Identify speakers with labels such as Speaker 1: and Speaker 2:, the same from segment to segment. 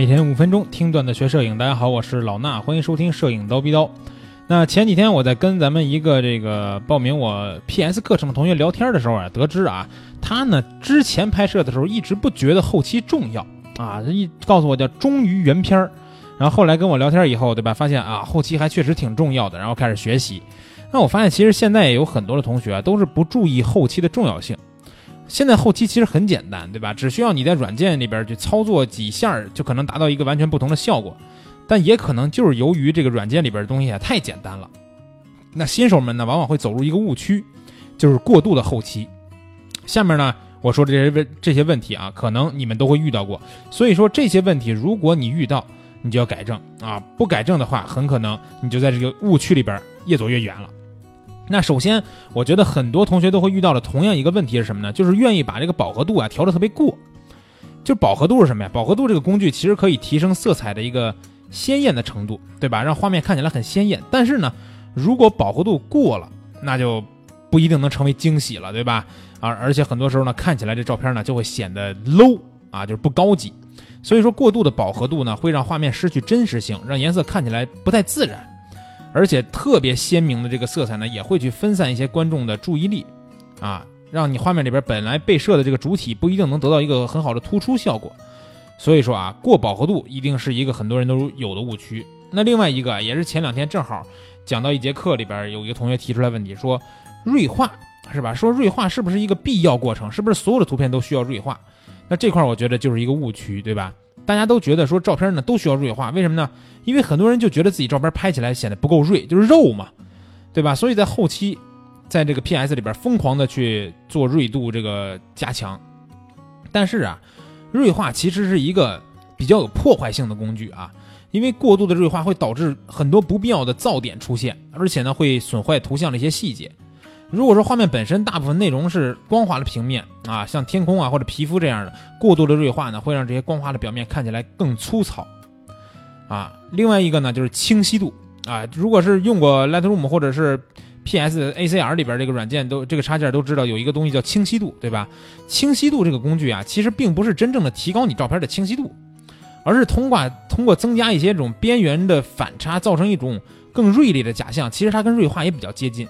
Speaker 1: 每天五分钟听段子学摄影，大家好，我是老衲，欢迎收听摄影刀逼刀。那前几天我在跟咱们一个这个报名我 PS 课程的同学聊天的时候啊，得知啊，他呢之前拍摄的时候一直不觉得后期重要啊，一告诉我叫忠于原片儿，然后后来跟我聊天以后，对吧，发现啊后期还确实挺重要的，然后开始学习。那我发现其实现在也有很多的同学啊，都是不注意后期的重要性。现在后期其实很简单，对吧？只需要你在软件里边去操作几下，就可能达到一个完全不同的效果。但也可能就是由于这个软件里边的东西啊太简单了，那新手们呢往往会走入一个误区，就是过度的后期。下面呢我说这些问这些问题啊，可能你们都会遇到过。所以说这些问题，如果你遇到，你就要改正啊！不改正的话，很可能你就在这个误区里边越走越远了。那首先，我觉得很多同学都会遇到的同样一个问题是什么呢？就是愿意把这个饱和度啊调的特别过。就饱和度是什么呀？饱和度这个工具其实可以提升色彩的一个鲜艳的程度，对吧？让画面看起来很鲜艳。但是呢，如果饱和度过了，那就不一定能成为惊喜了，对吧？而而且很多时候呢，看起来这照片呢就会显得 low 啊，就是不高级。所以说，过度的饱和度呢会让画面失去真实性，让颜色看起来不太自然。而且特别鲜明的这个色彩呢，也会去分散一些观众的注意力，啊，让你画面里边本来被摄的这个主体不一定能得到一个很好的突出效果。所以说啊，过饱和度一定是一个很多人都有的误区。那另外一个也是前两天正好讲到一节课里边，有一个同学提出来问题，说锐化是吧？说锐化是不是一个必要过程？是不是所有的图片都需要锐化？那这块我觉得就是一个误区，对吧？大家都觉得说照片呢都需要锐化，为什么呢？因为很多人就觉得自己照片拍起来显得不够锐，就是肉嘛，对吧？所以在后期，在这个 PS 里边疯狂的去做锐度这个加强。但是啊，锐化其实是一个比较有破坏性的工具啊，因为过度的锐化会导致很多不必要的噪点出现，而且呢会损坏图像的一些细节。如果说画面本身大部分内容是光滑的平面啊，像天空啊或者皮肤这样的，过度的锐化呢，会让这些光滑的表面看起来更粗糙，啊，另外一个呢就是清晰度啊，如果是用过 Lightroom 或者是 PS ACR 里边这个软件都这个插件都知道有一个东西叫清晰度，对吧？清晰度这个工具啊，其实并不是真正的提高你照片的清晰度，而是通过通过增加一些这种边缘的反差，造成一种更锐利的假象。其实它跟锐化也比较接近。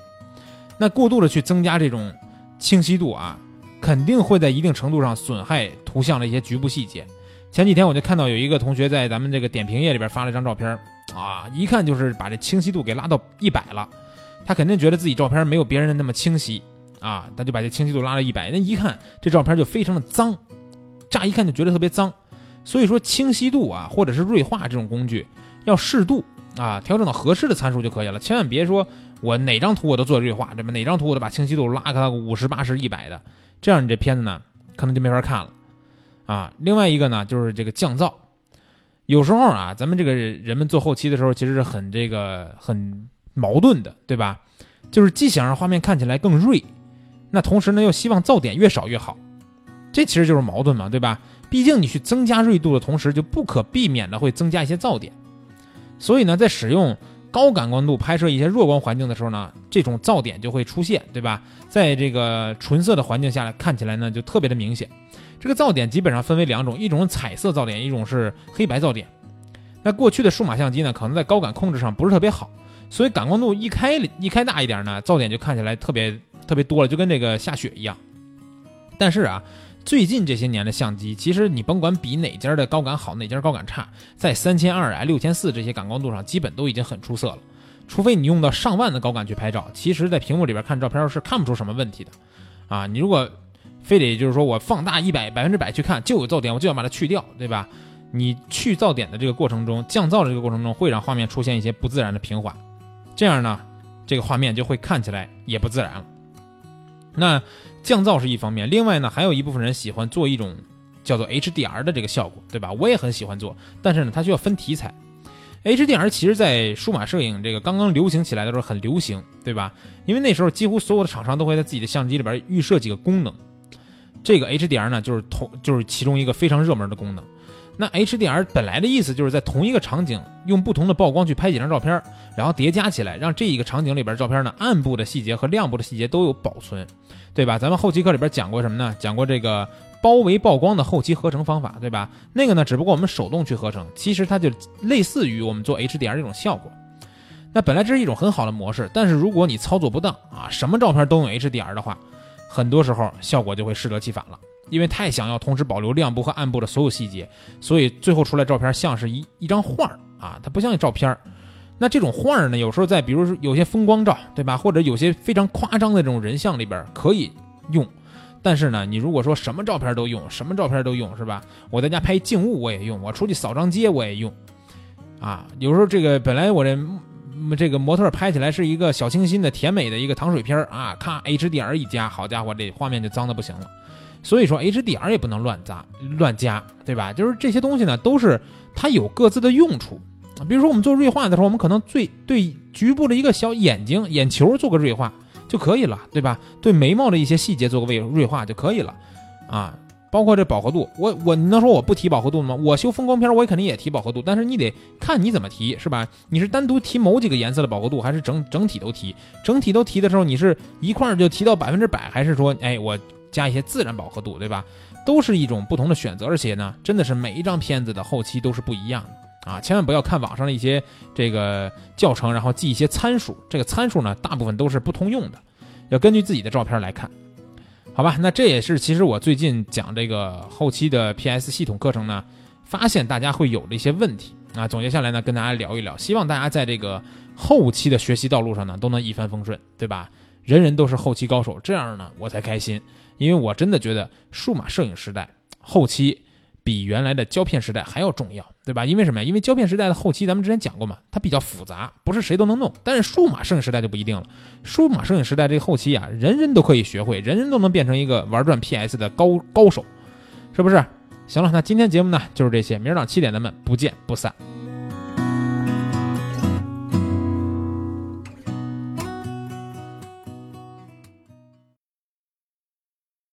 Speaker 1: 那过度的去增加这种清晰度啊，肯定会在一定程度上损害图像的一些局部细节。前几天我就看到有一个同学在咱们这个点评页里边发了一张照片啊，一看就是把这清晰度给拉到一百了。他肯定觉得自己照片没有别人的那么清晰啊，他就把这清晰度拉到一百。那一看这照片就非常的脏，乍一看就觉得特别脏。所以说清晰度啊，或者是锐化这种工具要适度啊，调整到合适的参数就可以了，千万别说。我哪张图我都做锐化，对吧？哪张图我都把清晰度拉开个五十八十一百的，这样你这片子呢，可能就没法看了，啊。另外一个呢，就是这个降噪，有时候啊，咱们这个人们做后期的时候，其实是很这个很矛盾的，对吧？就是既想让画面看起来更锐，那同时呢又希望噪点越少越好，这其实就是矛盾嘛，对吧？毕竟你去增加锐度的同时，就不可避免的会增加一些噪点，所以呢，在使用。高感光度拍摄一些弱光环境的时候呢，这种噪点就会出现，对吧？在这个纯色的环境下来看起来呢，就特别的明显。这个噪点基本上分为两种，一种是彩色噪点，一种是黑白噪点。那过去的数码相机呢，可能在高感控制上不是特别好，所以感光度一开一开大一点呢，噪点就看起来特别特别多了，就跟这个下雪一样。但是啊。最近这些年的相机，其实你甭管比哪家的高感好，哪家高感差，在三千二啊、六千四这些感光度上，基本都已经很出色了。除非你用到上万的高感去拍照，其实，在屏幕里边看照片是看不出什么问题的。啊，你如果非得就是说我放大一百百分之百去看，就有噪点，我就要把它去掉，对吧？你去噪点的这个过程中，降噪的这个过程中，会让画面出现一些不自然的平缓，这样呢，这个画面就会看起来也不自然了。那。降噪是一方面，另外呢，还有一部分人喜欢做一种叫做 HDR 的这个效果，对吧？我也很喜欢做，但是呢，它需要分题材。HDR 其实，在数码摄影这个刚刚流行起来的时候很流行，对吧？因为那时候几乎所有的厂商都会在自己的相机里边预设几个功能，这个 HDR 呢，就是同就是其中一个非常热门的功能。那 HDR 本来的意思就是在同一个场景用不同的曝光去拍几张照片，然后叠加起来，让这一个场景里边照片呢暗部的细节和亮部的细节都有保存，对吧？咱们后期课里边讲过什么呢？讲过这个包围曝光的后期合成方法，对吧？那个呢，只不过我们手动去合成，其实它就类似于我们做 HDR 这种效果。那本来这是一种很好的模式，但是如果你操作不当啊，什么照片都用 HDR 的话，很多时候效果就会适得其反了。因为太想要同时保留亮部和暗部的所有细节，所以最后出来照片像是一一张画啊，它不像照片那这种画呢，有时候在比如说有些风光照，对吧？或者有些非常夸张的这种人像里边可以用。但是呢，你如果说什么照片都用，什么照片都用，是吧？我在家拍静物我也用，我出去扫张街我也用，啊，有时候这个本来我这这个模特拍起来是一个小清新的甜美的一个糖水片啊，咔 HDR 一加，好家伙，这画面就脏的不行了。所以说 HDR 也不能乱砸乱加，对吧？就是这些东西呢，都是它有各自的用处。比如说我们做锐化的时候，我们可能最对局部的一个小眼睛眼球做个锐化。就可以了，对吧？对眉毛的一些细节做个锐锐化就可以了，啊，包括这饱和度，我我你能说我不提饱和度吗？我修风光片，我也肯定也提饱和度，但是你得看你怎么提，是吧？你是单独提某几个颜色的饱和度，还是整整体都提？整体都提的时候，你是一块就提到百分之百，还是说，哎，我加一些自然饱和度，对吧？都是一种不同的选择，而且呢，真的是每一张片子的后期都是不一样的。啊，千万不要看网上的一些这个教程，然后记一些参数。这个参数呢，大部分都是不通用的，要根据自己的照片来看，好吧？那这也是其实我最近讲这个后期的 PS 系统课程呢，发现大家会有的一些问题啊。总结下来呢，跟大家聊一聊，希望大家在这个后期的学习道路上呢，都能一帆风顺，对吧？人人都是后期高手，这样呢，我才开心，因为我真的觉得数码摄影时代后期。比原来的胶片时代还要重要，对吧？因为什么呀？因为胶片时代的后期，咱们之前讲过嘛，它比较复杂，不是谁都能弄。但是数码摄影时代就不一定了，数码摄影时代这个后期啊，人人都可以学会，人人都能变成一个玩转 PS 的高高手，是不是？行了，那今天节目呢就是这些，明儿早上七点咱们不见不散。